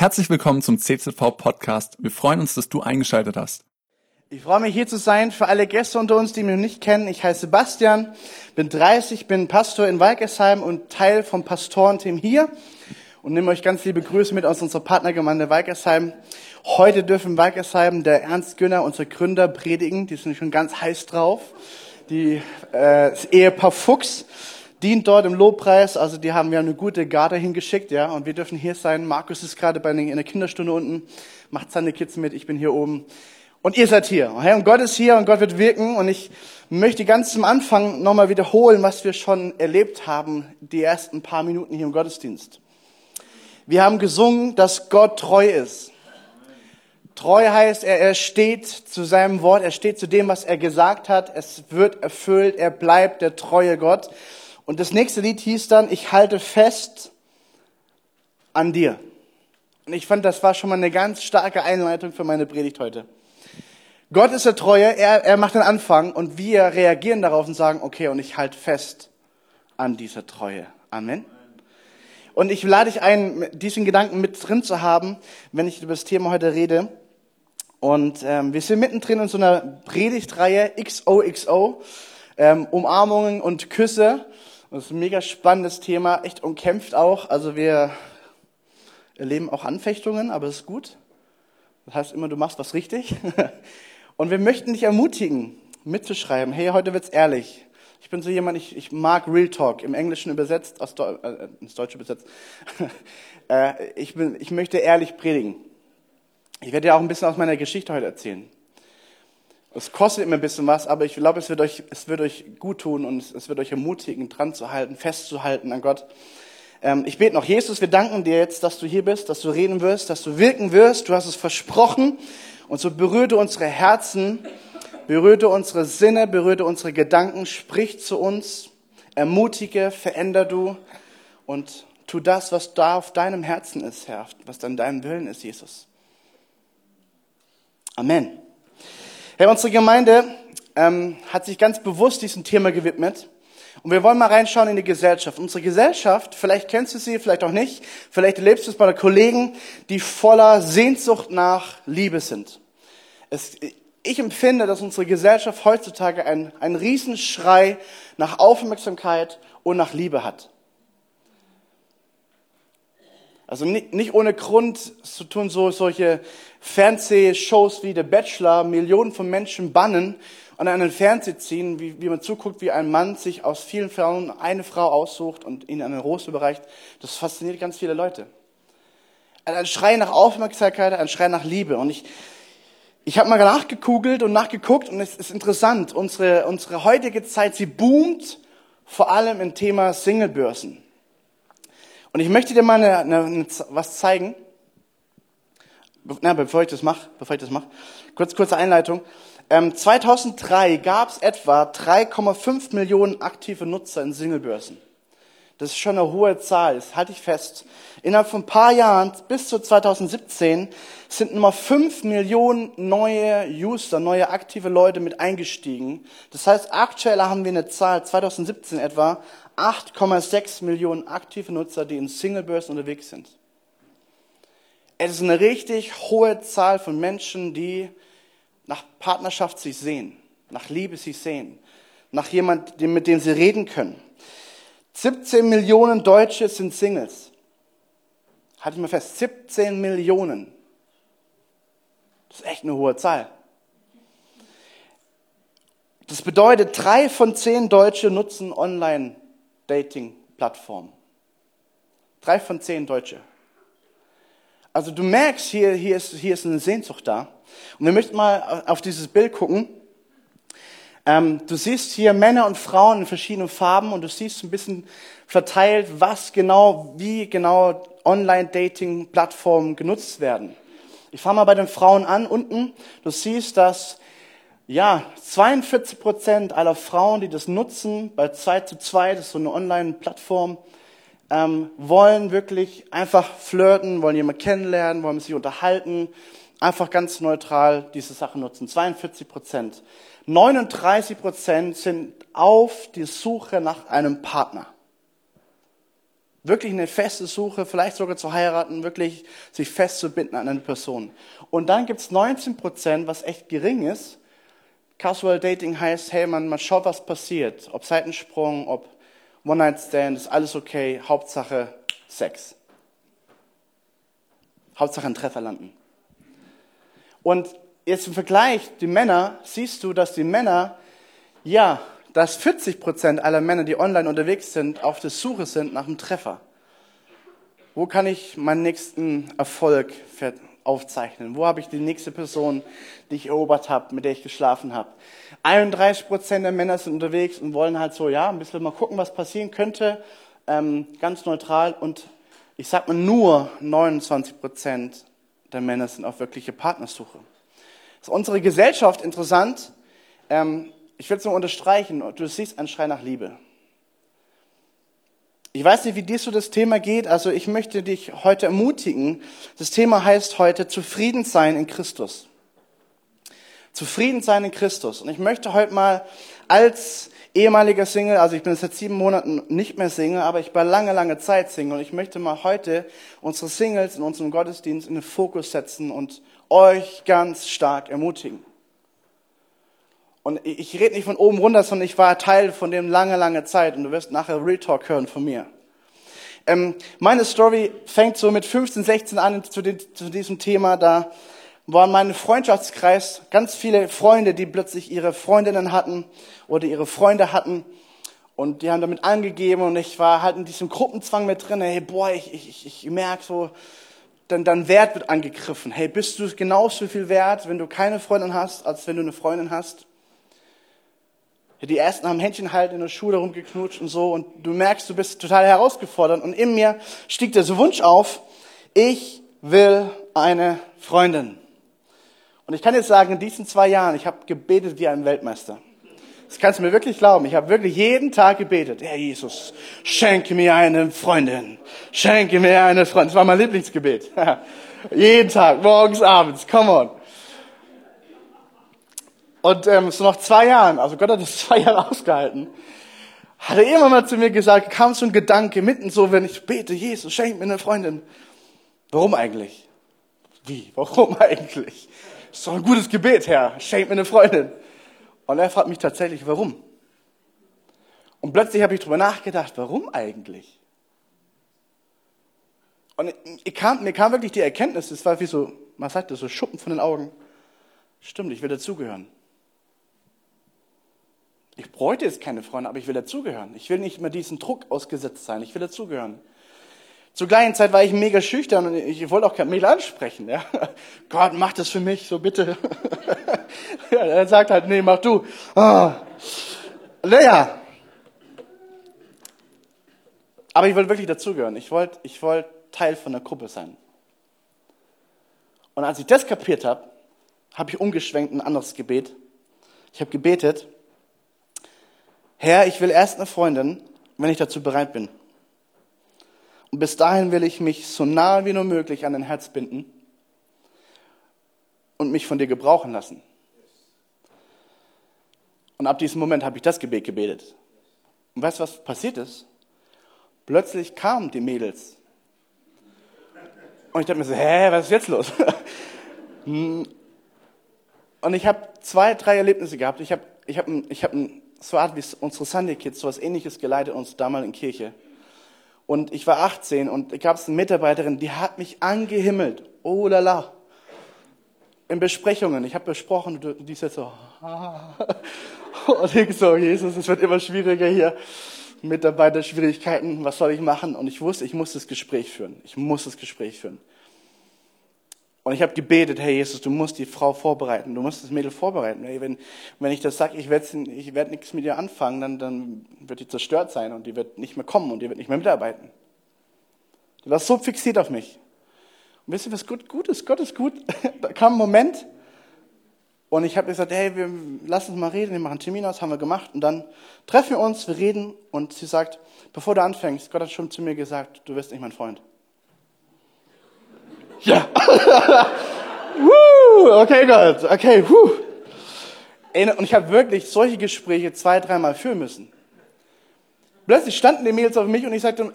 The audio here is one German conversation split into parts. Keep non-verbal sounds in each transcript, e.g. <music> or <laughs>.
Herzlich willkommen zum CZV Podcast. Wir freuen uns, dass du eingeschaltet hast. Ich freue mich hier zu sein für alle Gäste unter uns, die mich noch nicht kennen. Ich heiße Sebastian, bin 30, bin Pastor in Walkersheim und Teil vom Pastorenteam hier und nehme euch ganz liebe Grüße mit aus unserer Partnergemeinde Walkersheim. Heute dürfen Walkersheim der Ernst Günner, unser Gründer, predigen. Die sind schon ganz heiß drauf. Die äh, das Ehepaar Fuchs dient dort im Lobpreis. Also die haben wir eine gute Garde hingeschickt, ja. Und wir dürfen hier sein. Markus ist gerade bei in der Kinderstunde unten, macht seine Kids mit. Ich bin hier oben. Und ihr seid hier. Und Gott ist hier und Gott wird wirken. Und ich möchte ganz zum Anfang nochmal wiederholen, was wir schon erlebt haben, die ersten paar Minuten hier im Gottesdienst. Wir haben gesungen, dass Gott treu ist. Treu heißt, er, er steht zu seinem Wort, er steht zu dem, was er gesagt hat. Es wird erfüllt, er bleibt der treue Gott. Und das nächste Lied hieß dann, ich halte fest an dir. Und ich fand, das war schon mal eine ganz starke Einleitung für meine Predigt heute. Gott ist der Treue, er, er macht den Anfang und wir reagieren darauf und sagen, okay, und ich halte fest an dieser Treue. Amen. Und ich lade dich ein, diesen Gedanken mit drin zu haben, wenn ich über das Thema heute rede. Und ähm, wir sind mittendrin in so einer Predigtreihe XOXO, ähm, Umarmungen und Küsse. Das ist ein mega spannendes Thema, echt umkämpft auch. Also wir erleben auch Anfechtungen, aber es ist gut. Das heißt immer, du machst was richtig. <laughs> Und wir möchten dich ermutigen, mitzuschreiben, hey, heute wird's ehrlich. Ich bin so jemand, ich, ich mag Real Talk, im Englischen übersetzt, aus Deu äh, ins Deutsche übersetzt. <laughs> äh, ich, bin, ich möchte ehrlich predigen. Ich werde dir auch ein bisschen aus meiner Geschichte heute erzählen. Es kostet immer ein bisschen was, aber ich glaube, es wird euch, es wird euch gut tun und es, wird euch ermutigen, dran zu halten, festzuhalten an Gott. Ähm, ich bete noch, Jesus, wir danken dir jetzt, dass du hier bist, dass du reden wirst, dass du wirken wirst. Du hast es versprochen. Und so berührte unsere Herzen, berührte unsere Sinne, berührte unsere Gedanken, sprich zu uns, ermutige, veränder du und tu das, was da auf deinem Herzen ist, Herr, was dann dein Willen ist, Jesus. Amen. Herr, unsere Gemeinde ähm, hat sich ganz bewusst diesem Thema gewidmet. Und wir wollen mal reinschauen in die Gesellschaft. Unsere Gesellschaft, vielleicht kennst du sie, vielleicht auch nicht, vielleicht erlebst du es bei Kollegen, die voller Sehnsucht nach Liebe sind. Es, ich empfinde, dass unsere Gesellschaft heutzutage einen, einen Riesenschrei nach Aufmerksamkeit und nach Liebe hat. Also nicht, nicht ohne Grund zu tun so solche Fernsehshows wie The Bachelor Millionen von Menschen bannen und an den Fernseher ziehen, wie, wie man zuguckt, wie ein Mann sich aus vielen Frauen eine Frau aussucht und ihnen eine Rose überreicht. Das fasziniert ganz viele Leute. Ein Schrei nach Aufmerksamkeit, ein Schrei nach Liebe. Und ich, ich habe mal nachgekugelt und nachgeguckt und es ist interessant. Unsere, unsere heutige Zeit, sie boomt vor allem im Thema Singlebörsen. Und ich möchte dir mal eine, eine, was zeigen. Na, bevor ich das mache, bevor ich das mache, kurz kurze Einleitung. Ähm, 2003 gab es etwa 3,5 Millionen aktive Nutzer in Singlebörsen. Das ist schon eine hohe Zahl, das halte ich fest. Innerhalb von ein paar Jahren, bis zu 2017, sind nochmal 5 Millionen neue User, neue aktive Leute mit eingestiegen. Das heißt, aktuell haben wir eine Zahl, 2017 etwa, 8,6 Millionen aktive Nutzer, die in Singlebörsen unterwegs sind. Es ist eine richtig hohe Zahl von Menschen, die nach Partnerschaft sich sehen, nach Liebe sich sehen, nach jemandem, mit dem sie reden können. 17 Millionen Deutsche sind Singles. Halte ich mal fest, 17 Millionen. Das ist echt eine hohe Zahl. Das bedeutet, drei von zehn Deutsche nutzen Online-Dating-Plattformen. Drei von zehn Deutsche. Also du merkst, hier, hier, ist, hier ist eine Sehnsucht da. Und wir möchten mal auf dieses Bild gucken. Ähm, du siehst hier Männer und Frauen in verschiedenen Farben und du siehst ein bisschen verteilt, was genau, wie genau Online-Dating-Plattformen genutzt werden. Ich fange mal bei den Frauen an. Unten, du siehst, dass ja, 42 Prozent aller Frauen, die das nutzen, bei 2 zu 2, das ist so eine Online-Plattform, ähm, wollen wirklich einfach flirten, wollen jemanden kennenlernen, wollen sich unterhalten, einfach ganz neutral diese Sache nutzen. 42 Prozent. 39 Prozent sind auf die Suche nach einem Partner. Wirklich eine feste Suche, vielleicht sogar zu heiraten, wirklich sich festzubinden an eine Person. Und dann gibt's 19 Prozent, was echt gering ist. Casual Dating heißt, hey, man, man schaut, was passiert. Ob Seitensprung, ob One-Night-Stand, ist alles okay. Hauptsache Sex. Hauptsache ein Treffer landen. Und jetzt im Vergleich, die Männer, siehst du, dass die Männer, ja, dass 40 Prozent aller Männer, die online unterwegs sind, auf der Suche sind nach einem Treffer. Wo kann ich meinen nächsten Erfolg aufzeichnen? Wo habe ich die nächste Person, die ich erobert habe, mit der ich geschlafen habe? 31 Prozent der Männer sind unterwegs und wollen halt so, ja, ein bisschen mal gucken, was passieren könnte, ähm, ganz neutral. Und ich sag mal, nur 29 Prozent der Männer sind auf wirkliche Partnersuche. Ist unsere Gesellschaft interessant. Ähm, ich will es nur unterstreichen. Du siehst einen Schrei nach Liebe. Ich weiß nicht, wie dir so das Thema geht. Also ich möchte dich heute ermutigen. Das Thema heißt heute zufrieden sein in Christus. Zufrieden sein in Christus. Und ich möchte heute mal als ehemaliger Single, also ich bin seit sieben Monaten nicht mehr Single, aber ich war lange, lange Zeit Single und ich möchte mal heute unsere Singles in unserem Gottesdienst in den Fokus setzen und euch ganz stark ermutigen. Und ich rede nicht von oben runter, sondern ich war Teil von dem lange, lange Zeit und du wirst nachher Real Talk hören von mir. Ähm, meine Story fängt so mit 15, 16 an zu, den, zu diesem Thema. Da waren mein Freundschaftskreis ganz viele Freunde, die plötzlich ihre Freundinnen hatten oder ihre Freunde hatten. Und die haben damit angegeben und ich war halt in diesem Gruppenzwang mit drin. Hey, boah, ich, ich, ich merke so, dann dein Wert wird angegriffen. Hey, bist du genauso viel wert, wenn du keine Freundin hast, als wenn du eine Freundin hast? Die ersten haben Händchen halt in der Schule rumgeknutscht und so und du merkst, du bist total herausgefordert und in mir stieg der Wunsch auf, ich will eine Freundin. Und ich kann jetzt sagen, in diesen zwei Jahren, ich habe gebetet wie ein Weltmeister. Das kannst du mir wirklich glauben. Ich habe wirklich jeden Tag gebetet. Herr Jesus, schenke mir eine Freundin. Schenke mir eine Freundin. Das war mein Lieblingsgebet. <laughs> jeden Tag, morgens, abends. Come on. Und ähm, so nach zwei Jahren, also Gott hat es <laughs> zwei Jahre ausgehalten, hat er immer mal zu mir gesagt, kam so ein Gedanke mitten so, wenn ich bete, Jesus, schenk mir eine Freundin. Warum eigentlich? Wie? Warum <laughs> eigentlich? Ist doch ein gutes Gebet, Herr. Schenk mir eine Freundin. Und er fragt mich tatsächlich, warum? Und plötzlich habe ich darüber nachgedacht, warum eigentlich? Und kam, mir kam wirklich die Erkenntnis, es war wie so, man sagt das, so Schuppen von den Augen. Stimmt, ich will dazugehören. Ich bräuchte jetzt keine Freunde, aber ich will dazugehören. Ich will nicht mehr diesen Druck ausgesetzt sein. Ich will dazugehören. Zur gleichen Zeit war ich mega schüchtern und ich wollte auch kein Mädel ansprechen. Ja. <laughs> Gott, mach das für mich, so bitte. <laughs> ja, er sagt halt, nee, mach du. Ah. Naja. Aber ich wollte wirklich dazugehören. Ich wollte ich wollte Teil von der Gruppe sein. Und als ich das kapiert habe, habe ich umgeschwenkt ein anderes Gebet. Ich habe gebetet, Herr, ich will erst eine Freundin, wenn ich dazu bereit bin. Und bis dahin will ich mich so nahe wie nur möglich an dein Herz binden und mich von dir gebrauchen lassen. Und ab diesem Moment habe ich das Gebet gebetet. Und weißt du, was passiert ist? Plötzlich kamen die Mädels. Und ich dachte mir so, hä, was ist jetzt los? <laughs> und ich habe zwei, drei Erlebnisse gehabt. Ich habe ich hab, ich hab so Art wie unsere Sunday Kids, so was ähnliches geleitet uns damals in Kirche. Und ich war 18 und gab eine Mitarbeiterin, die hat mich angehimmelt. Oh la la. In Besprechungen. Ich habe besprochen, die ist jetzt so. <laughs> und ich so, Jesus, es wird immer schwieriger hier. Mitarbeiterschwierigkeiten, was soll ich machen? Und ich wusste, ich muss das Gespräch führen. Ich muss das Gespräch führen. Und ich habe gebetet, hey Jesus, du musst die Frau vorbereiten, du musst das Mädel vorbereiten. Hey, wenn, wenn ich das sage, ich werde ich werd nichts mit ihr anfangen, dann, dann wird die zerstört sein und die wird nicht mehr kommen und die wird nicht mehr mitarbeiten. Die war so fixiert auf mich. Und wisst ihr, was gut, gut ist? Gott ist gut. <laughs> da kam ein Moment und ich habe gesagt, hey, wir, lass uns mal reden, wir machen Termin aus, haben wir gemacht und dann treffen wir uns, wir reden und sie sagt, bevor du anfängst, Gott hat schon zu mir gesagt, du wirst nicht mein Freund. Ja. <laughs> okay, Gott. Okay, woo. Und ich habe wirklich solche Gespräche zwei, dreimal führen müssen. Plötzlich standen die Mädels auf mich und ich sagte,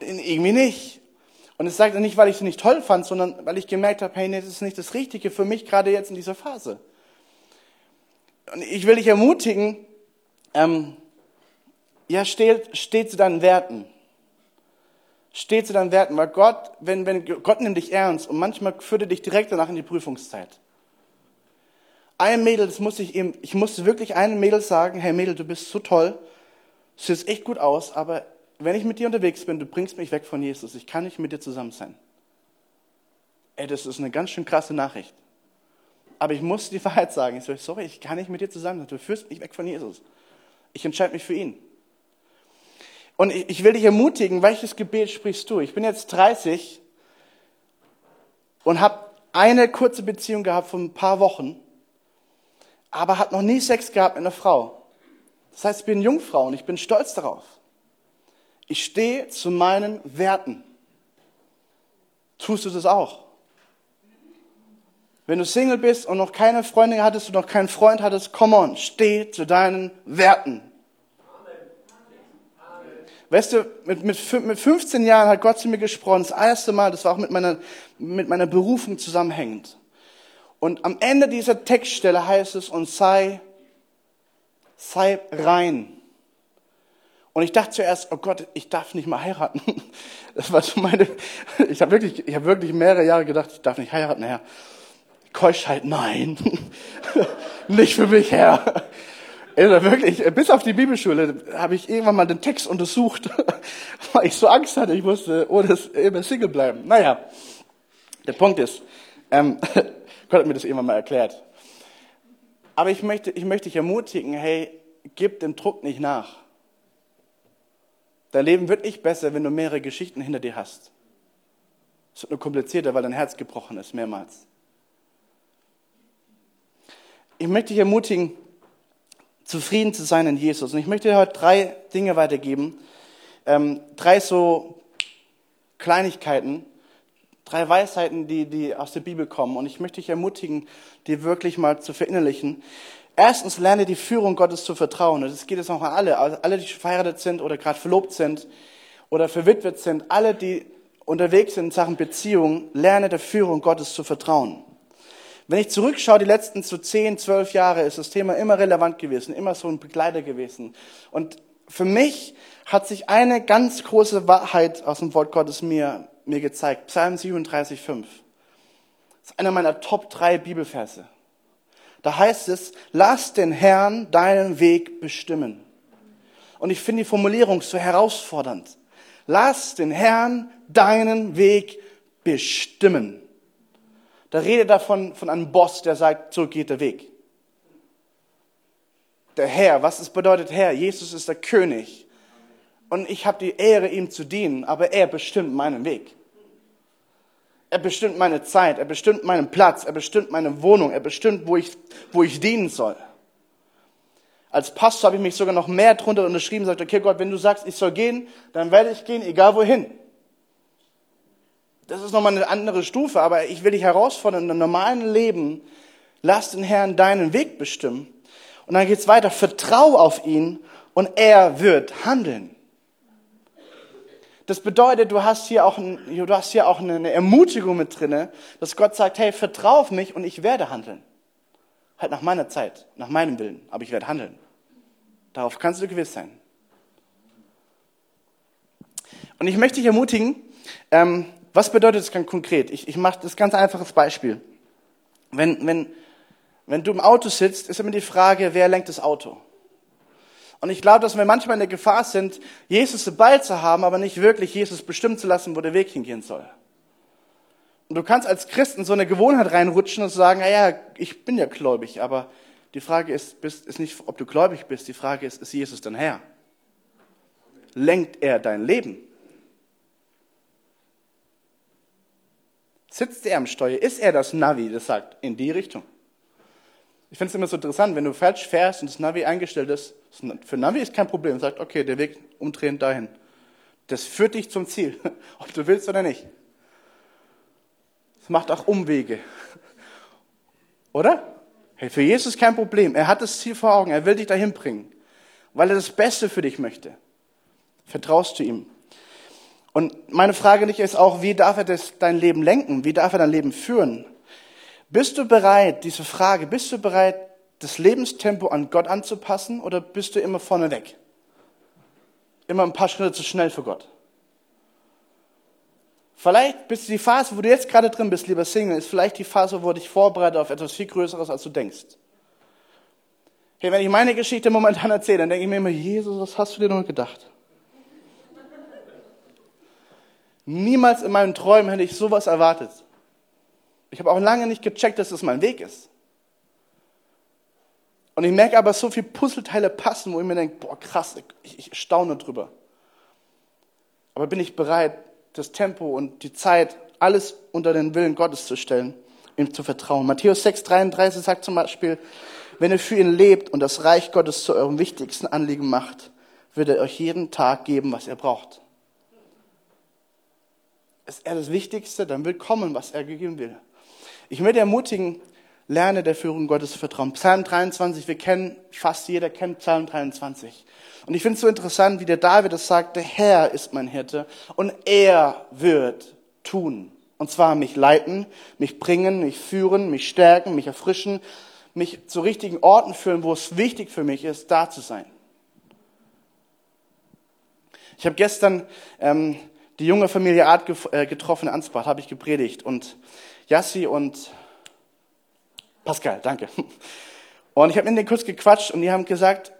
irgendwie nicht. Und es sagt er nicht, weil ich es nicht toll fand, sondern weil ich gemerkt habe, hey, das ist nicht das Richtige für mich gerade jetzt in dieser Phase. Und ich will dich ermutigen, ähm, ja, steh, steh zu deinen Werten. Steh zu deinen Werten, weil Gott, wenn, wenn Gott nimmt dich ernst und manchmal führt er dich direkt danach in die Prüfungszeit. Ein Mädel, das musste ich eben, ich musste wirklich einem Mädel sagen, hey Mädel, du bist so toll, du siehst echt gut aus, aber wenn ich mit dir unterwegs bin, du bringst mich weg von Jesus, ich kann nicht mit dir zusammen sein. Ey, das ist eine ganz schön krasse Nachricht. Aber ich muss die <laughs> Wahrheit sagen. Ich so, sorry, ich kann nicht mit dir zusammen sein. Du führst mich weg von Jesus. Ich entscheide mich für ihn. Und ich will dich ermutigen, welches Gebet sprichst du? Ich bin jetzt 30 und habe eine kurze Beziehung gehabt von ein paar Wochen, aber hat noch nie Sex gehabt mit einer Frau. Das heißt, ich bin Jungfrau und ich bin stolz darauf. Ich stehe zu meinen Werten. Tust du das auch? Wenn du Single bist und noch keine Freundin hattest und noch keinen Freund hattest, come on, steh zu deinen Werten. Weißt du, mit, mit, mit 15 Jahren hat Gott zu mir gesprochen, das erste Mal, das war auch mit meiner, mit meiner Berufung zusammenhängend. Und am Ende dieser Textstelle heißt es, und sei, sei rein. Und ich dachte zuerst, oh Gott, ich darf nicht mal heiraten. <laughs> Das war so meine, ich habe wirklich, ich habe wirklich mehrere Jahre gedacht, ich darf nicht heiraten, Herr. Keuschheit, nein. <laughs> nicht für mich, Herr. Also wirklich, bis auf die Bibelschule habe ich irgendwann mal den Text untersucht, <laughs> weil ich so Angst hatte, ich musste ohne immer Single bleiben. Naja, der Punkt ist, ähm, <laughs> Gott hat mir das irgendwann mal erklärt. Aber ich möchte, ich möchte dich ermutigen, hey, gib dem Druck nicht nach. Dein Leben wird nicht besser, wenn du mehrere Geschichten hinter dir hast. Es wird nur komplizierter, weil dein Herz gebrochen ist, mehrmals. Ich möchte dich ermutigen, zufrieden zu sein in Jesus. Und ich möchte dir heute drei Dinge weitergeben. Ähm, drei so Kleinigkeiten, drei Weisheiten, die, die aus der Bibel kommen. Und ich möchte dich ermutigen, die wirklich mal zu verinnerlichen. Erstens lerne die Führung Gottes zu vertrauen. Und das geht jetzt auch an alle, also alle, die verheiratet sind oder gerade verlobt sind oder verwitwet sind, alle, die unterwegs sind in Sachen Beziehung, lerne der Führung Gottes zu vertrauen. Wenn ich zurückschaue, die letzten so 10, 12 Jahre ist das Thema immer relevant gewesen, immer so ein Begleiter gewesen. Und für mich hat sich eine ganz große Wahrheit aus dem Wort Gottes mir, mir gezeigt. Psalm 37, 5. Das ist einer meiner Top 3 Bibelverse. Da heißt es, lass den Herrn deinen Weg bestimmen. Und ich finde die Formulierung so herausfordernd. Lass den Herrn deinen Weg bestimmen. Da redet er von, von einem Boss, der sagt, so geht der Weg. Der Herr, was es bedeutet Herr? Jesus ist der König. Und ich habe die Ehre, ihm zu dienen, aber er bestimmt meinen Weg. Er bestimmt meine Zeit, er bestimmt meinen Platz, er bestimmt meine Wohnung, er bestimmt, wo ich, wo ich dienen soll. Als Pastor habe ich mich sogar noch mehr drunter unterschrieben und gesagt, okay Gott, wenn du sagst, ich soll gehen, dann werde ich gehen, egal wohin. Das ist nochmal eine andere Stufe, aber ich will dich herausfordern, in einem normalen Leben, lass den Herrn deinen Weg bestimmen. Und dann geht's weiter, vertrau auf ihn und er wird handeln. Das bedeutet, du hast hier auch, ein, du hast hier auch eine Ermutigung mit drinne, dass Gott sagt, hey, vertrau auf mich und ich werde handeln. Halt nach meiner Zeit, nach meinem Willen, aber ich werde handeln. Darauf kannst du gewiss sein. Und ich möchte dich ermutigen, ähm, was bedeutet das ganz konkret? Ich, ich mache das ganz einfaches Beispiel. Wenn, wenn, wenn du im Auto sitzt, ist immer die Frage, wer lenkt das Auto? Und ich glaube, dass wir manchmal in der Gefahr sind, Jesus dabei zu haben, aber nicht wirklich Jesus bestimmen zu lassen, wo der Weg hingehen soll. Und du kannst als Christ in so eine Gewohnheit reinrutschen und sagen, naja, ich bin ja gläubig, aber die Frage ist, ist nicht, ob du gläubig bist, die Frage ist, ist Jesus dein Herr? Lenkt er dein Leben? Sitzt er am Steuer? Ist er das Navi, das sagt, in die Richtung? Ich finde es immer so interessant, wenn du falsch fährst und das Navi eingestellt ist, für Navi ist kein Problem, sagt, okay, der Weg umdrehen dahin. Das führt dich zum Ziel, <laughs> ob du willst oder nicht. Es macht auch Umwege. <laughs> Oder? Hey, für Jesus kein Problem. Er hat das Ziel vor Augen. Er will dich dahin bringen, weil er das Beste für dich möchte. Vertraust du ihm? Und meine Frage nicht ist auch, wie darf er das, dein Leben lenken? Wie darf er dein Leben führen? Bist du bereit, diese Frage, bist du bereit, das Lebenstempo an Gott anzupassen oder bist du immer vorne weg? Immer ein paar Schritte zu schnell für Gott? Vielleicht bist du die Phase, wo du jetzt gerade drin bist, lieber Single, ist vielleicht die Phase, wo du dich vorbereitet auf etwas viel Größeres, als du denkst. Hey, wenn ich meine Geschichte momentan erzähle, dann denke ich mir immer, Jesus, was hast du dir nur gedacht? Niemals in meinen Träumen hätte ich sowas erwartet. Ich habe auch lange nicht gecheckt, dass das mein Weg ist. Und ich merke aber, so viele Puzzleteile passen, wo ich mir denke, boah, krass, ich, ich staune drüber. Aber bin ich bereit, das Tempo und die Zeit, alles unter den Willen Gottes zu stellen, ihm zu vertrauen? Matthäus 6, 33 sagt zum Beispiel, wenn ihr für ihn lebt und das Reich Gottes zu eurem wichtigsten Anliegen macht, wird er euch jeden Tag geben, was ihr braucht. Ist er das Wichtigste, dann wird kommen, was er gegeben will. Ich möchte ermutigen, lerne der Führung Gottes vertrauen. Psalm 23, wir kennen, fast jeder kennt Psalm 23. Und ich finde es so interessant, wie der David das sagt, der Herr ist mein Hirte und er wird tun. Und zwar mich leiten, mich bringen, mich führen, mich stärken, mich erfrischen, mich zu richtigen Orten führen, wo es wichtig für mich ist, da zu sein. Ich habe gestern ähm, die junge Familie Art äh, getroffen in Ansbach, habe ich gepredigt. Und Jassi und Pascal, danke. <laughs> Und ich habe mit denen kurz gequatscht und die haben gesagt,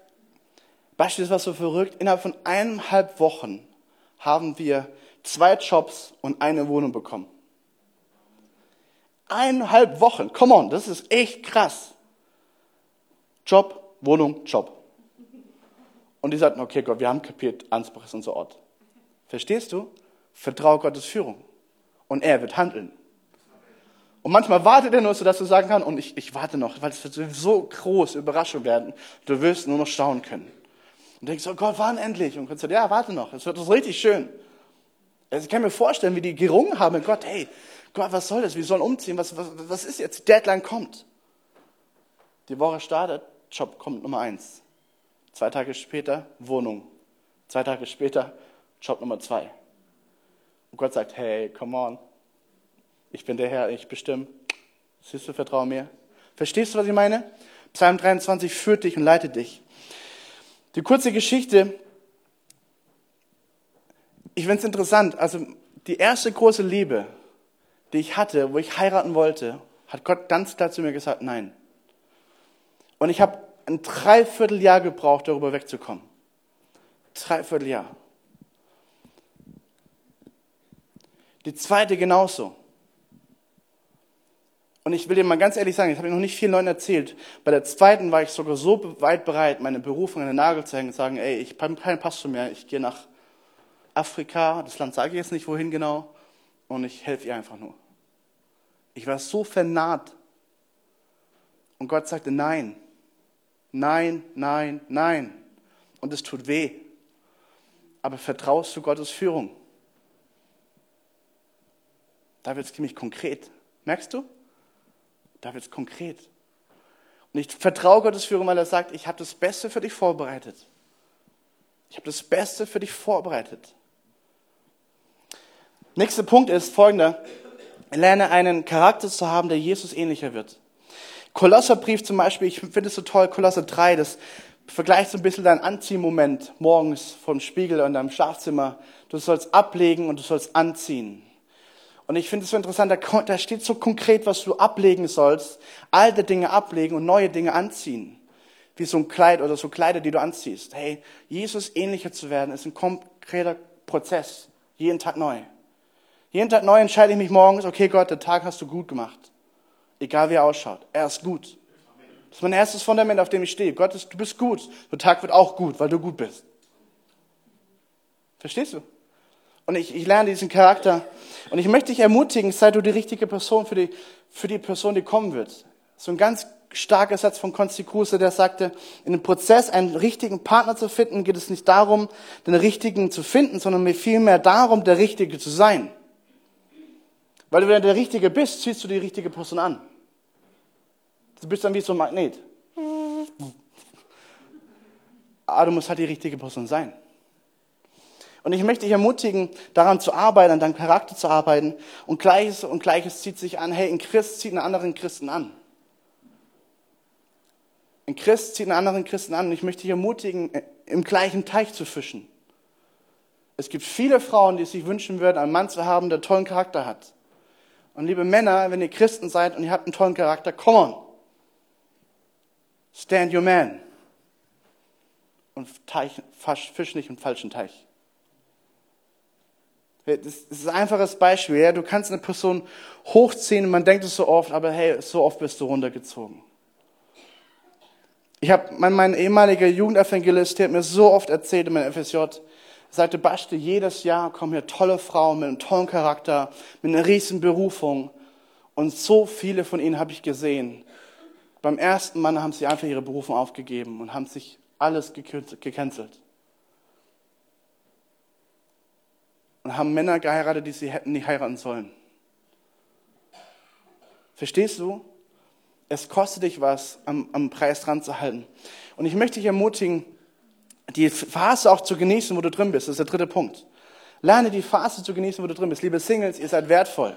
Beispiel, das war so verrückt, innerhalb von eineinhalb Wochen haben wir zwei Jobs und eine Wohnung bekommen. Eineinhalb Wochen, come on, das ist echt krass. Job, Wohnung, Job. Und die sagten, okay Gott, wir haben kapiert, Ansbach ist unser Ort. Verstehst du? Vertraue Gottes Führung. Und er wird handeln. Und manchmal wartet er nur, so dass du sagen kannst, und ich, ich warte noch, weil es wird so groß Überraschung werden. Du wirst nur noch staunen können. Und denkst, oh Gott, wann endlich? Und kannst du, ja, warte noch, es wird das richtig schön. Also ich kann mir vorstellen, wie die gerungen haben mit Gott, hey, Gott, was soll das? Wir sollen umziehen, was, was, was ist jetzt? Die Deadline kommt. Die Woche startet, Job kommt Nummer eins. Zwei Tage später, Wohnung. Zwei Tage später, Job Nummer zwei. Und Gott sagt, hey, come on, ich bin der Herr, ich bestimme. Siehst du, vertraue mir. Verstehst du, was ich meine? Psalm 23 führt dich und leitet dich. Die kurze Geschichte, ich finde es interessant. Also die erste große Liebe, die ich hatte, wo ich heiraten wollte, hat Gott ganz klar zu mir gesagt, nein. Und ich habe ein Dreivierteljahr gebraucht, darüber wegzukommen. Dreivierteljahr. Die zweite genauso. Und ich will dir mal ganz ehrlich sagen, das habe ich noch nicht vielen Leuten erzählt. Bei der zweiten war ich sogar so weit bereit, meine Berufung an den Nagel zu hängen und sagen, ey, ich bin kein Pastor mehr, ich gehe nach Afrika, das Land sage ich jetzt nicht wohin genau, und ich helfe ihr einfach nur. Ich war so vernarrt. Und Gott sagte, nein, nein, nein, nein. Und es tut weh. Aber vertraust du Gottes Führung? Da wird es ziemlich konkret. Merkst du? Da wird es konkret. Und ich vertraue Gottes Führung, weil er sagt, ich habe das Beste für dich vorbereitet. Ich habe das Beste für dich vorbereitet. Nächster Punkt ist folgender. Lerne einen Charakter zu haben, der Jesus ähnlicher wird. Kolosserbrief zum Beispiel, ich finde es so toll, Kolosser 3, das vergleicht so ein bisschen deinen Anziehmoment morgens vom Spiegel in deinem Schlafzimmer. Du sollst ablegen und du sollst anziehen. Und ich finde es so interessant, da, da steht so konkret, was du ablegen sollst. Alte Dinge ablegen und neue Dinge anziehen. Wie so ein Kleid oder so Kleider, die du anziehst. Hey, Jesus ähnlicher zu werden, ist ein konkreter Prozess. Jeden Tag neu. Jeden Tag neu entscheide ich mich morgens, okay Gott, den Tag hast du gut gemacht. Egal wie er ausschaut. Er ist gut. Das ist mein erstes Fundament, auf dem ich stehe. Gott, ist, du bist gut. Der Tag wird auch gut, weil du gut bist. Verstehst du? Und ich, ich lerne diesen Charakter. Und ich möchte dich ermutigen, sei du die richtige Person für die, für die Person, die kommen wird. So ein ganz starker Satz von Konsti Kruse, der sagte, in dem Prozess einen richtigen Partner zu finden, geht es nicht darum, den richtigen zu finden, sondern vielmehr darum, der Richtige zu sein. Weil du, wenn du der Richtige bist, ziehst du die richtige Person an. Du bist dann wie so ein Magnet. Aber du musst halt die richtige Person sein. Und ich möchte dich ermutigen, daran zu arbeiten, an deinem Charakter zu arbeiten. Und Gleiches und Gleiches zieht sich an. Hey, ein Christ zieht einen anderen Christen an. Ein Christ zieht einen anderen Christen an. Und ich möchte dich ermutigen, im gleichen Teich zu fischen. Es gibt viele Frauen, die sich wünschen würden, einen Mann zu haben, der tollen Charakter hat. Und liebe Männer, wenn ihr Christen seid und ihr habt einen tollen Charakter, come on. Stand your man. Und teich, fisch nicht im falschen Teich. Das ist ein einfaches Beispiel. Ja? Du kannst eine Person hochziehen, man denkt es so oft, aber hey, so oft bist du runtergezogen. Ich habe, mein, mein ehemaliger Jugendevangelist, der hat mir so oft erzählt in meinem FSJ, sagte Basti, jedes Jahr kommen hier tolle Frauen mit einem tollen Charakter, mit einer riesen Berufung. Und so viele von ihnen habe ich gesehen. Beim ersten Mann haben sie einfach ihre Berufung aufgegeben und haben sich alles gecancelt. Und haben Männer geheiratet, die sie hätten nicht heiraten sollen. Verstehst du? Es kostet dich was, am, am Preis dran zu halten. Und ich möchte dich ermutigen, die Phase auch zu genießen, wo du drin bist. Das ist der dritte Punkt. Lerne die Phase zu genießen, wo du drin bist. Liebe Singles, ihr seid wertvoll.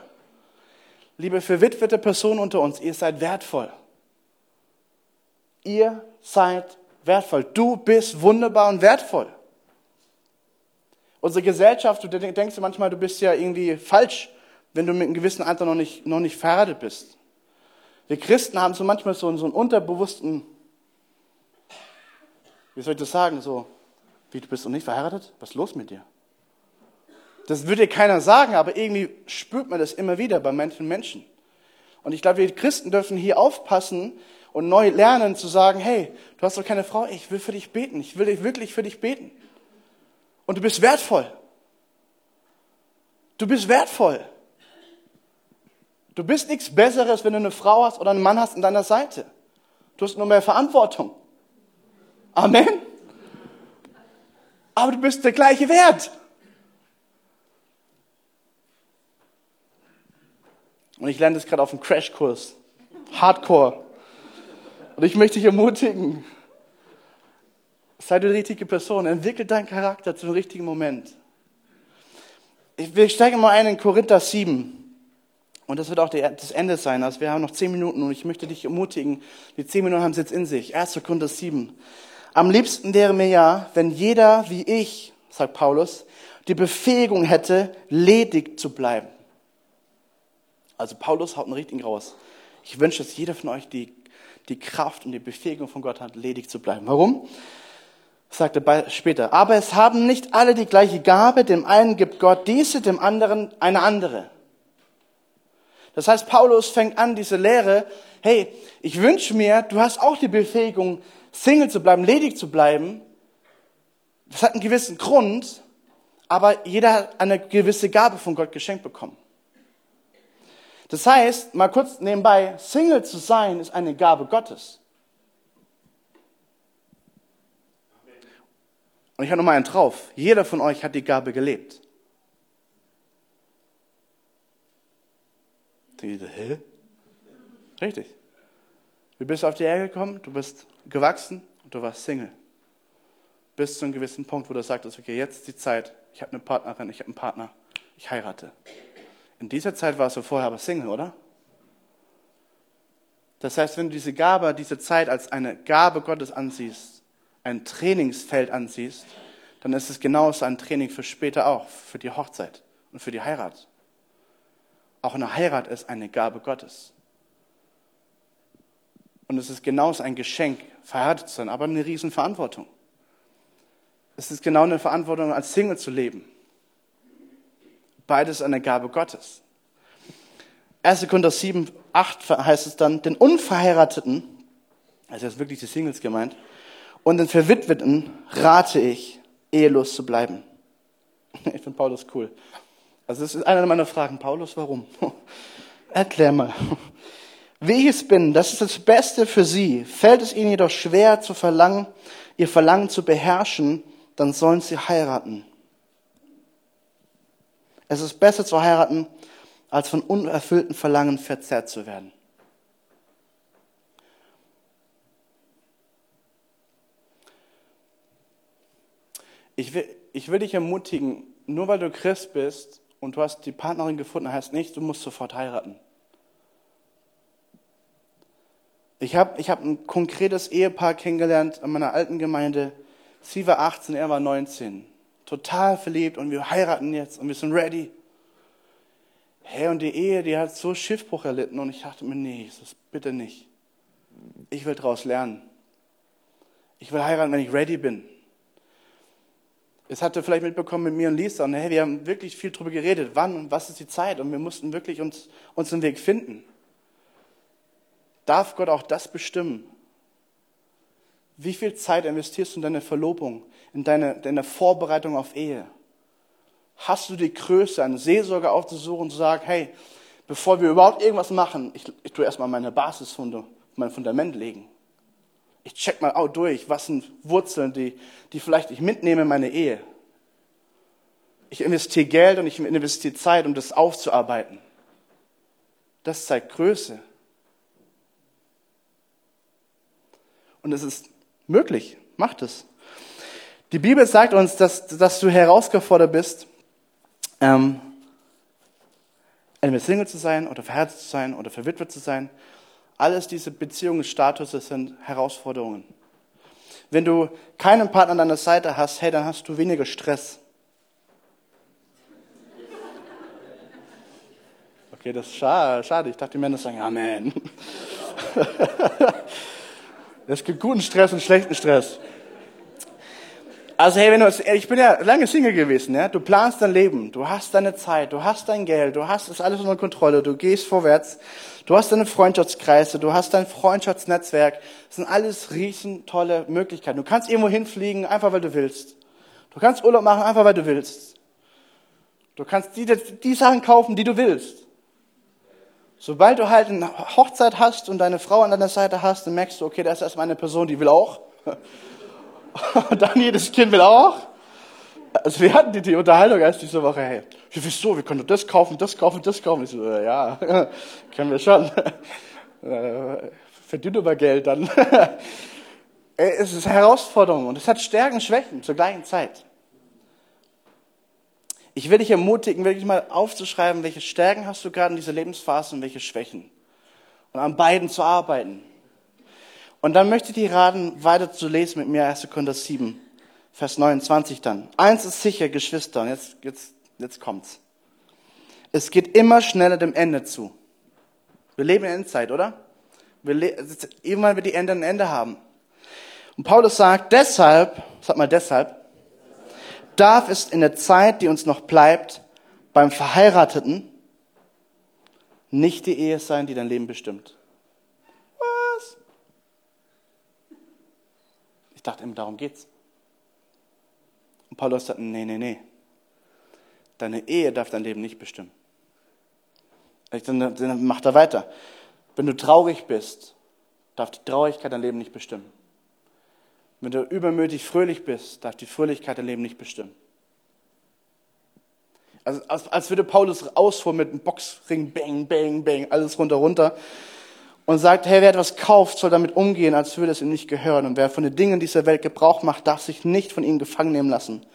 Liebe verwitwete Personen unter uns, ihr seid wertvoll. Ihr seid wertvoll. Du bist wunderbar und wertvoll. Unsere Gesellschaft, du denkst manchmal, du bist ja irgendwie falsch, wenn du mit einem gewissen Alter noch nicht, noch nicht verheiratet bist. Wir Christen haben so manchmal so, so einen unterbewussten wie soll ich das sagen, so, wie du bist noch nicht verheiratet? Was ist los mit dir? Das würde dir keiner sagen, aber irgendwie spürt man das immer wieder bei manchen Menschen. Und ich glaube, wir Christen dürfen hier aufpassen und neu lernen zu sagen, hey, du hast doch keine Frau, ich will für dich beten, ich will wirklich für dich beten. Und du bist wertvoll. Du bist wertvoll. Du bist nichts Besseres, wenn du eine Frau hast oder einen Mann hast an deiner Seite. Du hast nur mehr Verantwortung. Amen. Aber du bist der gleiche Wert. Und ich lerne das gerade auf einem Crashkurs. Hardcore. Und ich möchte dich ermutigen. Sei die richtige Person. Entwickel deinen Charakter zum richtigen Moment. Wir steigen mal ein in Korinther 7. Und das wird auch das Ende sein. Also wir haben noch zehn Minuten und ich möchte dich ermutigen. Die zehn Minuten haben es jetzt in sich. 1. Korinther 7. Am liebsten wäre mir ja, wenn jeder wie ich, sagt Paulus, die Befähigung hätte, ledig zu bleiben. Also Paulus haut einen richtigen raus. Ich wünsche, dass jeder von euch die, die Kraft und die Befähigung von Gott hat, ledig zu bleiben. Warum? Sagt er später. Aber es haben nicht alle die gleiche Gabe. Dem einen gibt Gott diese, dem anderen eine andere. Das heißt, Paulus fängt an, diese Lehre, hey, ich wünsche mir, du hast auch die Befähigung, Single zu bleiben, ledig zu bleiben, das hat einen gewissen Grund, aber jeder hat eine gewisse Gabe von Gott geschenkt bekommen. Das heißt, mal kurz nebenbei, Single zu sein ist eine Gabe Gottes. Und ich habe noch mal einen drauf. Jeder von euch hat die Gabe gelebt. Hä? Richtig. Du bist auf die Erde gekommen, du bist gewachsen und du warst Single. Bis zu einem gewissen Punkt, wo du sagtest, okay, jetzt ist die Zeit, ich habe eine Partnerin, ich habe einen Partner, ich heirate. In dieser Zeit warst du vorher aber Single, oder? Das heißt, wenn du diese Gabe, diese Zeit als eine Gabe Gottes ansiehst, ein Trainingsfeld ansiehst, dann ist es genauso ein Training für später auch, für die Hochzeit und für die Heirat. Auch eine Heirat ist eine Gabe Gottes. Und es ist genauso ein Geschenk, verheiratet zu sein, aber eine Riesenverantwortung. Es ist genau eine Verantwortung, als Single zu leben. Beides eine Gabe Gottes. 1. Korinther 7, 8 heißt es dann, den Unverheirateten, also ist wirklich die Singles gemeint, und den Verwitweten rate ich, ehelos zu bleiben. <laughs> Ich finde Paulus cool. Also das ist eine meiner Fragen. Paulus, warum? <laughs> Erklär mal. <laughs> Wie ich es bin, das ist das Beste für sie. Fällt es ihnen jedoch schwer zu verlangen, ihr Verlangen zu beherrschen, dann sollen sie heiraten. Es ist besser zu heiraten, als von unerfüllten Verlangen verzerrt zu werden. Ich will, ich will dich ermutigen, nur weil du Christ bist und du hast die Partnerin gefunden, heißt nicht, du musst sofort heiraten. Ich habe ich hab ein konkretes Ehepaar kennengelernt in meiner alten Gemeinde. Sie war 18, er war 19. Total verliebt und wir heiraten jetzt und wir sind ready. Hey, und die Ehe, die hat so Schiffbruch erlitten und ich dachte mir, nee, Jesus, bitte nicht. Ich will daraus lernen. Ich will heiraten, wenn ich ready bin. Es hatte vielleicht mitbekommen mit mir und Lisa und hey, wir haben wirklich viel darüber geredet, wann und was ist die Zeit und wir mussten wirklich uns, uns einen Weg finden. Darf Gott auch das bestimmen? Wie viel Zeit investierst du in deine Verlobung, in deine, deine Vorbereitung auf Ehe? Hast du die Größe, einen Seelsorger aufzusuchen und zu sagen, hey, bevor wir überhaupt irgendwas machen, ich, ich tue erstmal meine Basis, mein Fundament legen. Ich check mal auch durch, was sind Wurzeln, die, die vielleicht ich mitnehme in meine Ehe. Ich investiere Geld und ich investiere Zeit, um das aufzuarbeiten. Das zeigt Größe. Und es ist möglich. Macht es. Die Bibel sagt uns, dass, dass du herausgefordert bist, ähm, entweder Single zu sein oder verheiratet zu sein oder verwitwet zu sein. Alles diese Beziehungsstatus sind Herausforderungen. Wenn du keinen Partner an deiner Seite hast, hey, dann hast du weniger Stress. Okay, das ist schade. schade. Ich dachte, die Männer sagen Amen. <laughs> Es gibt guten Stress und schlechten Stress. Also hey, wenn du, ich bin ja lange Single gewesen, ja. Du planst dein Leben, du hast deine Zeit, du hast dein Geld, du hast das alles unter Kontrolle, du gehst vorwärts, du hast deine Freundschaftskreise, du hast dein Freundschaftsnetzwerk. Das sind alles riesen tolle Möglichkeiten. Du kannst irgendwo hinfliegen, einfach weil du willst. Du kannst Urlaub machen, einfach weil du willst. Du kannst die, die Sachen kaufen, die du willst. Sobald du halt eine Hochzeit hast und deine Frau an deiner Seite hast, dann merkst du, okay, das ist erstmal eine Person, die will auch. <laughs> <laughs> Und dann jedes Kind will auch. Also wir hatten die, die Unterhaltung erst diese Woche, hey, wieso, wir können das kaufen, das kaufen, das kaufen. Ich so, ja, <laughs> können wir schon. <laughs> Äh, verdient aber Geld dann. es ist eine Herausforderung und es hat Stärken, Schwächen zur gleichen Zeit. Ich will dich ermutigen, wirklich mal aufzuschreiben, welche Stärken hast du gerade in dieser Lebensphase und welche Schwächen. Und an beiden zu arbeiten. Und dann möchte ich dir raten, weiter zu lesen mit mir 1. Korinther 7, Vers 29 dann. Eins ist sicher, Geschwister, und jetzt, jetzt, jetzt kommt's. Es geht immer schneller dem Ende zu. Wir leben in Endzeit, oder? Wir irgendwann wird die Ende ein Ende haben. Und Paulus sagt, deshalb, sag mal deshalb, darf es in der Zeit, die uns noch bleibt, beim Verheirateten nicht die Ehe sein, die dein Leben bestimmt. Dachte immer, darum geht's. Und Paulus sagt, nee, nee, nee. Deine Ehe darf dein Leben nicht bestimmen. Dann, macht er weiter. Wenn du traurig bist, darf die Traurigkeit dein Leben nicht bestimmen. Wenn du übermütig fröhlich bist, darf die Fröhlichkeit dein Leben nicht bestimmen. Also, als, als würde Paulus ausfuhren mit einem Boxring, bang, bang, bang, alles runter, runter. Und sagt, hey, wer etwas kauft, soll damit umgehen, als würde es ihm nicht gehören. Und wer von den Dingen dieser Welt Gebrauch macht, darf sich nicht von ihnen gefangen nehmen lassen.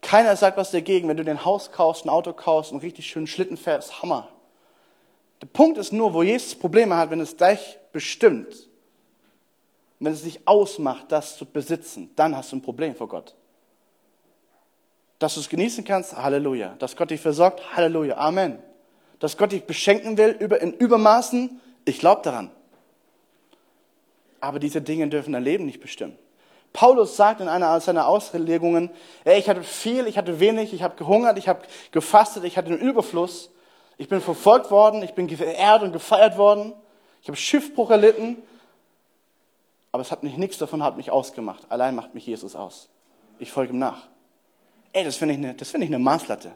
Keiner sagt was dagegen, wenn du dir ein Haus kaufst, ein Auto kaufst, einen richtig schönen Schlitten fährst, Hammer. Der Punkt ist nur, wo Jesus Probleme hat, wenn es gleich bestimmt, wenn es dich ausmacht, das zu besitzen, dann hast du ein Problem vor Gott. Dass du es genießen kannst, Halleluja. Dass Gott dich versorgt, Halleluja, Amen. Dass Gott dich beschenken will in Übermaßen, ich glaube daran. Aber diese Dinge dürfen dein Leben nicht bestimmen. Paulus sagt in einer seiner Auslegungen, ey, ich hatte viel, ich hatte wenig, ich habe gehungert, ich habe gefastet, ich hatte einen Überfluss, ich bin verfolgt worden, ich bin geehrt und gefeiert worden, ich habe Schiffbruch erlitten, aber es hat mich nichts davon hat mich ausgemacht. Allein macht mich Jesus aus. Ich folge ihm nach. Ey, das finde ich eine, das finde ich eine Maßlatte.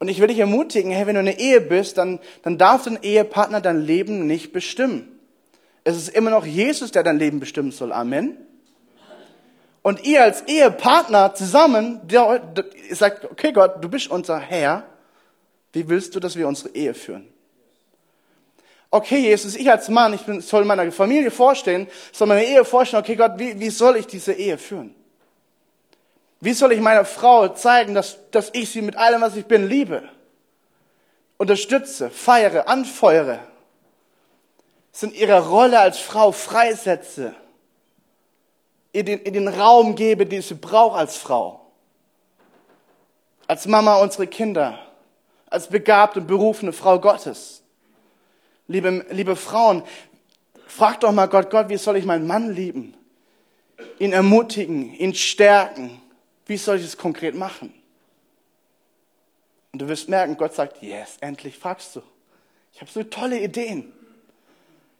Und ich will dich ermutigen, hey, wenn du eine Ehe bist, dann, dann darf dein Ehepartner dein Leben nicht bestimmen. Es ist immer noch Jesus, der dein Leben bestimmen soll. Amen. Und ihr als Ehepartner zusammen, der, der, sagt, okay Gott, du bist unser Herr. Wie willst du, dass wir unsere Ehe führen? okay, Jesus, ich als Mann, ich bin, soll meiner Familie vorstellen, soll meine Ehe vorstellen, okay Gott, wie, wie soll ich diese Ehe führen? Wie soll ich meiner Frau zeigen, dass, dass ich sie mit allem, was ich bin, liebe? Unterstütze, feiere, anfeuere. Es in ihrer Rolle als Frau freisetze. Ihr den, ihr den Raum gebe, den sie braucht als Frau. Als Mama unsere Kinder. Als begabte, berufene Frau Gottes. Liebe, liebe Frauen, frag doch mal Gott, Gott, wie soll ich meinen Mann lieben? Ihn ermutigen, ihn stärken, wie soll ich es konkret machen? Und du wirst merken, Gott sagt, yes, endlich fragst du. Ich habe so tolle Ideen.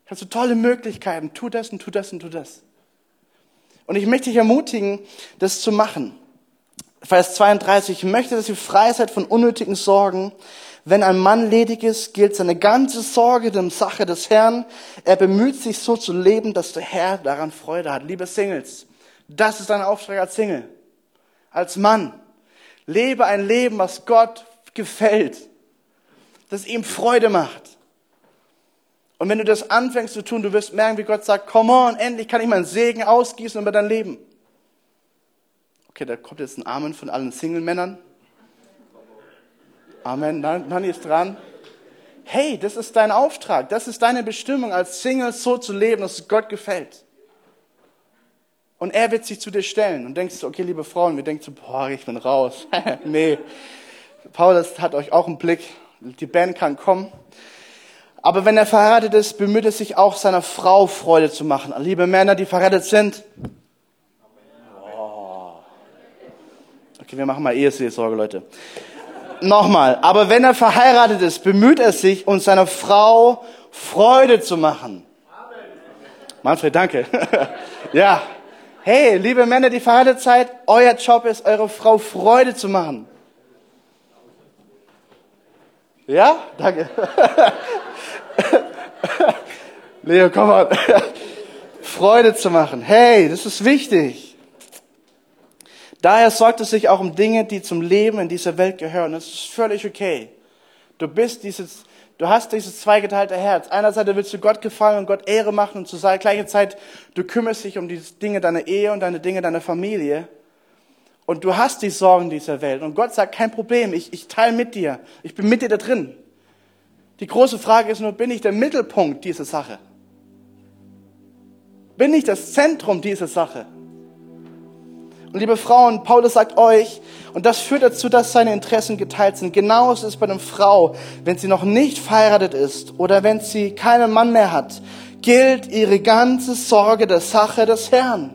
Ich habe so tolle Möglichkeiten. Tu das und tu das und tu das. Und ich möchte dich ermutigen, das zu machen. Vers 32, ich möchte, dass ihr frei seid von unnötigen Sorgen. Wenn ein Mann ledig ist, gilt seine ganze Sorge dem Sache des Herrn. Er bemüht sich so zu leben, dass der Herr daran Freude hat. Liebe Singles, das ist dein Auftrag als Single als Mann. Lebe ein Leben, was Gott gefällt, das ihm Freude macht. Und wenn du das anfängst zu tun, du wirst merken, wie Gott sagt, come on, endlich kann ich meinen Segen ausgießen über dein Leben. Okay, da kommt jetzt ein Amen von allen Single-Männern. Amen, Nanni ist dran. Hey, das ist dein Auftrag, das ist deine Bestimmung, als Single so zu leben, dass es Gott gefällt. Und er wird sich zu dir stellen und denkst du, okay, liebe Frauen, wir denken so, boah, ich bin raus. <laughs> nee. Paulus hat euch auch einen Blick. Die Band kann kommen. Aber wenn er verheiratet ist, bemüht er sich auch seiner Frau Freude zu machen. Liebe Männer, die verheiratet sind. Oh. Okay, wir machen mal Eheseelsorge, Leute. Nochmal. Aber wenn er verheiratet ist, bemüht er sich, uns seiner Frau Freude zu machen. Manfred, danke. <laughs> ja. Hey, liebe Männer, die verheiratet seid, euer Job ist, eure Frau Freude zu machen. Ja? Danke. <laughs> Leo, komm mal. <laughs> Freude zu machen. Hey, das ist wichtig. Daher sorgt es sich auch um Dinge, die zum Leben in dieser Welt gehören. Das ist völlig okay. Du bist dieses Du hast dieses zweigeteilte Herz. Einerseits willst du Gott gefallen und Gott Ehre machen und zur gleichen Zeit du kümmerst dich um die Dinge deiner Ehe und deine Dinge deiner Familie. Und du hast die Sorgen dieser Welt. Und Gott sagt, kein Problem, ich, ich teile mit dir. Ich bin mit dir da drin. Die große Frage ist nur, bin ich der Mittelpunkt dieser Sache? Bin ich das Zentrum dieser Sache? Und liebe Frauen, Paulus sagt euch, und das führt dazu, dass seine Interessen geteilt sind. Genauso ist es bei einer Frau, wenn sie noch nicht verheiratet ist oder wenn sie keinen Mann mehr hat, gilt ihre ganze Sorge der Sache des Herrn.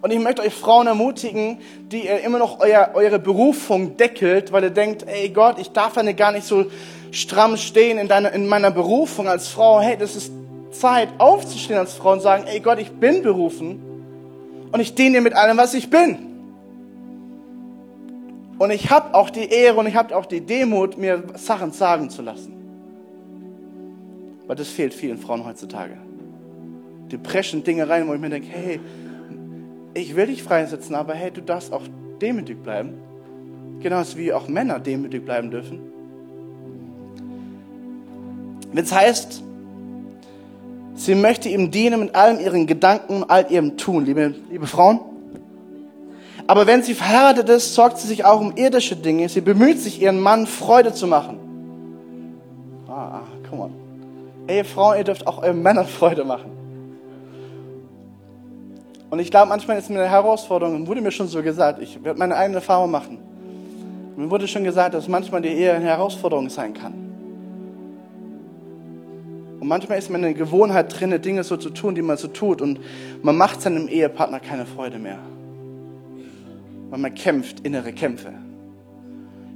Und ich möchte euch Frauen ermutigen, die ihr immer noch euer, eure Berufung deckelt, weil ihr denkt, ey Gott, ich darf ja gar nicht so stramm stehen in, deiner, in meiner Berufung als Frau. Hey, das ist Zeit aufzustehen als Frau und sagen, ey Gott, ich bin berufen und ich diene dir mit allem, was ich bin. Und ich habe auch die Ehre und ich habe auch die Demut, mir Sachen sagen zu lassen. Weil das fehlt vielen Frauen heutzutage. Die preschen Dinge rein, wo ich mir denke, hey, ich will dich freisetzen, aber hey, du darfst auch demütig bleiben. Genauso wie auch Männer demütig bleiben dürfen. Wenn es heißt, Sie möchte ihm dienen mit allen ihren Gedanken und all ihrem Tun, liebe, liebe Frauen. Aber wenn sie verheiratet ist, sorgt sie sich auch um irdische Dinge. Sie bemüht sich, ihren Mann Freude zu machen. Ah, ah come on. Ey, Frauen, ihr dürft auch euren Männern Freude machen. Und ich glaube, manchmal ist mir eine Herausforderung, wurde mir schon so gesagt, ich werde meine eigene Erfahrung machen. Mir wurde schon gesagt, dass manchmal die Ehe eine Herausforderung sein kann. Und manchmal ist man in der Gewohnheit drin, Dinge so zu tun, die man so tut. Und man macht seinem Ehepartner keine Freude mehr. Weil man kämpft innere Kämpfe.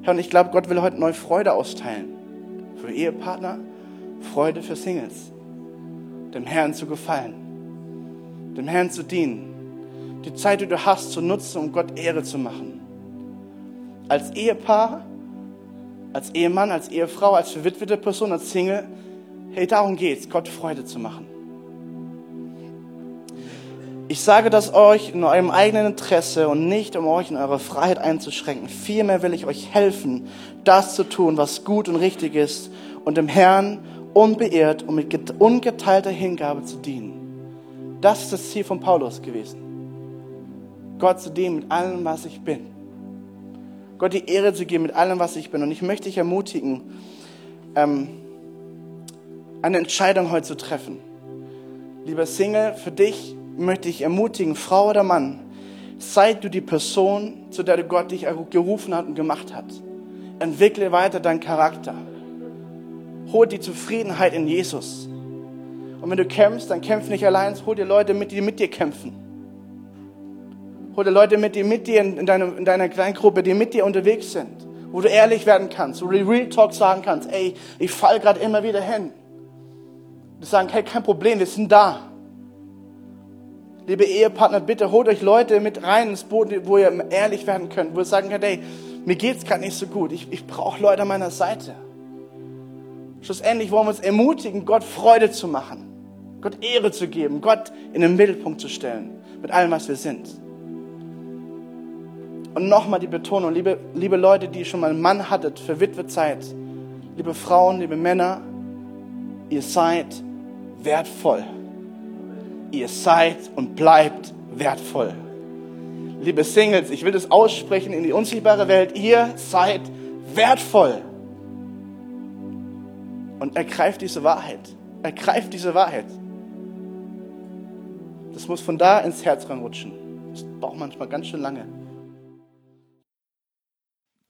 Ja, und ich glaube, Gott will heute neue Freude austeilen. Für Ehepartner, Freude für Singles. Dem Herrn zu gefallen. Dem Herrn zu dienen. Die Zeit, die du hast, zu nutzen, um Gott Ehre zu machen. Als Ehepaar, als Ehemann, als Ehefrau, als verwitwete Person, als Single, Hey, darum geht's, Gott Freude zu machen. Ich sage das euch in eurem eigenen Interesse und nicht, um euch in eure Freiheit einzuschränken. Vielmehr will ich euch helfen, das zu tun, was gut und richtig ist und dem Herrn unbeirrt und mit ungeteilter Hingabe zu dienen. Das ist das Ziel von Paulus gewesen. Gott zu dem mit allem, was ich bin. Gott die Ehre zu geben mit allem, was ich bin. Und ich möchte dich ermutigen, ähm, eine Entscheidung heute zu treffen. Lieber Single, für dich möchte ich ermutigen, Frau oder Mann, sei du die Person, zu der Gott dich gerufen hat und gemacht hat. Entwickle weiter deinen Charakter. Hol die Zufriedenheit in Jesus. Und wenn du kämpfst, dann kämpf nicht allein, hol dir Leute mit, die mit dir kämpfen. Hol dir Leute mit, die mit dir in, deiner, in deiner Kleingruppe, die mit dir unterwegs sind, wo du ehrlich werden kannst, wo du Real Talk sagen kannst, ey, ich fall gerade immer wieder hin. Die sagen, hey, kein Problem, wir sind da. Liebe Ehepartner, bitte holt euch Leute mit rein ins Boot, wo ihr ehrlich werden könnt, wo ihr sagen könnt, hey, mir geht's gerade nicht so gut, ich, ich brauche Leute an meiner Seite. Schlussendlich wollen wir uns ermutigen, Gott Freude zu machen, Gott Ehre zu geben, Gott in den Mittelpunkt zu stellen, mit allem, was wir sind. Und nochmal die Betonung, liebe, liebe Leute, die schon mal einen Mann hattet, für Witwezeit, liebe Frauen, liebe Männer, ihr seid wertvoll. Ihr seid und bleibt wertvoll. Liebe Singles, ich will das aussprechen in die unsichtbare Welt. Ihr seid wertvoll. Und ergreift diese Wahrheit. Ergreift diese Wahrheit. Das muss von da ins Herz reinrutschen. Das braucht manchmal ganz schön lange.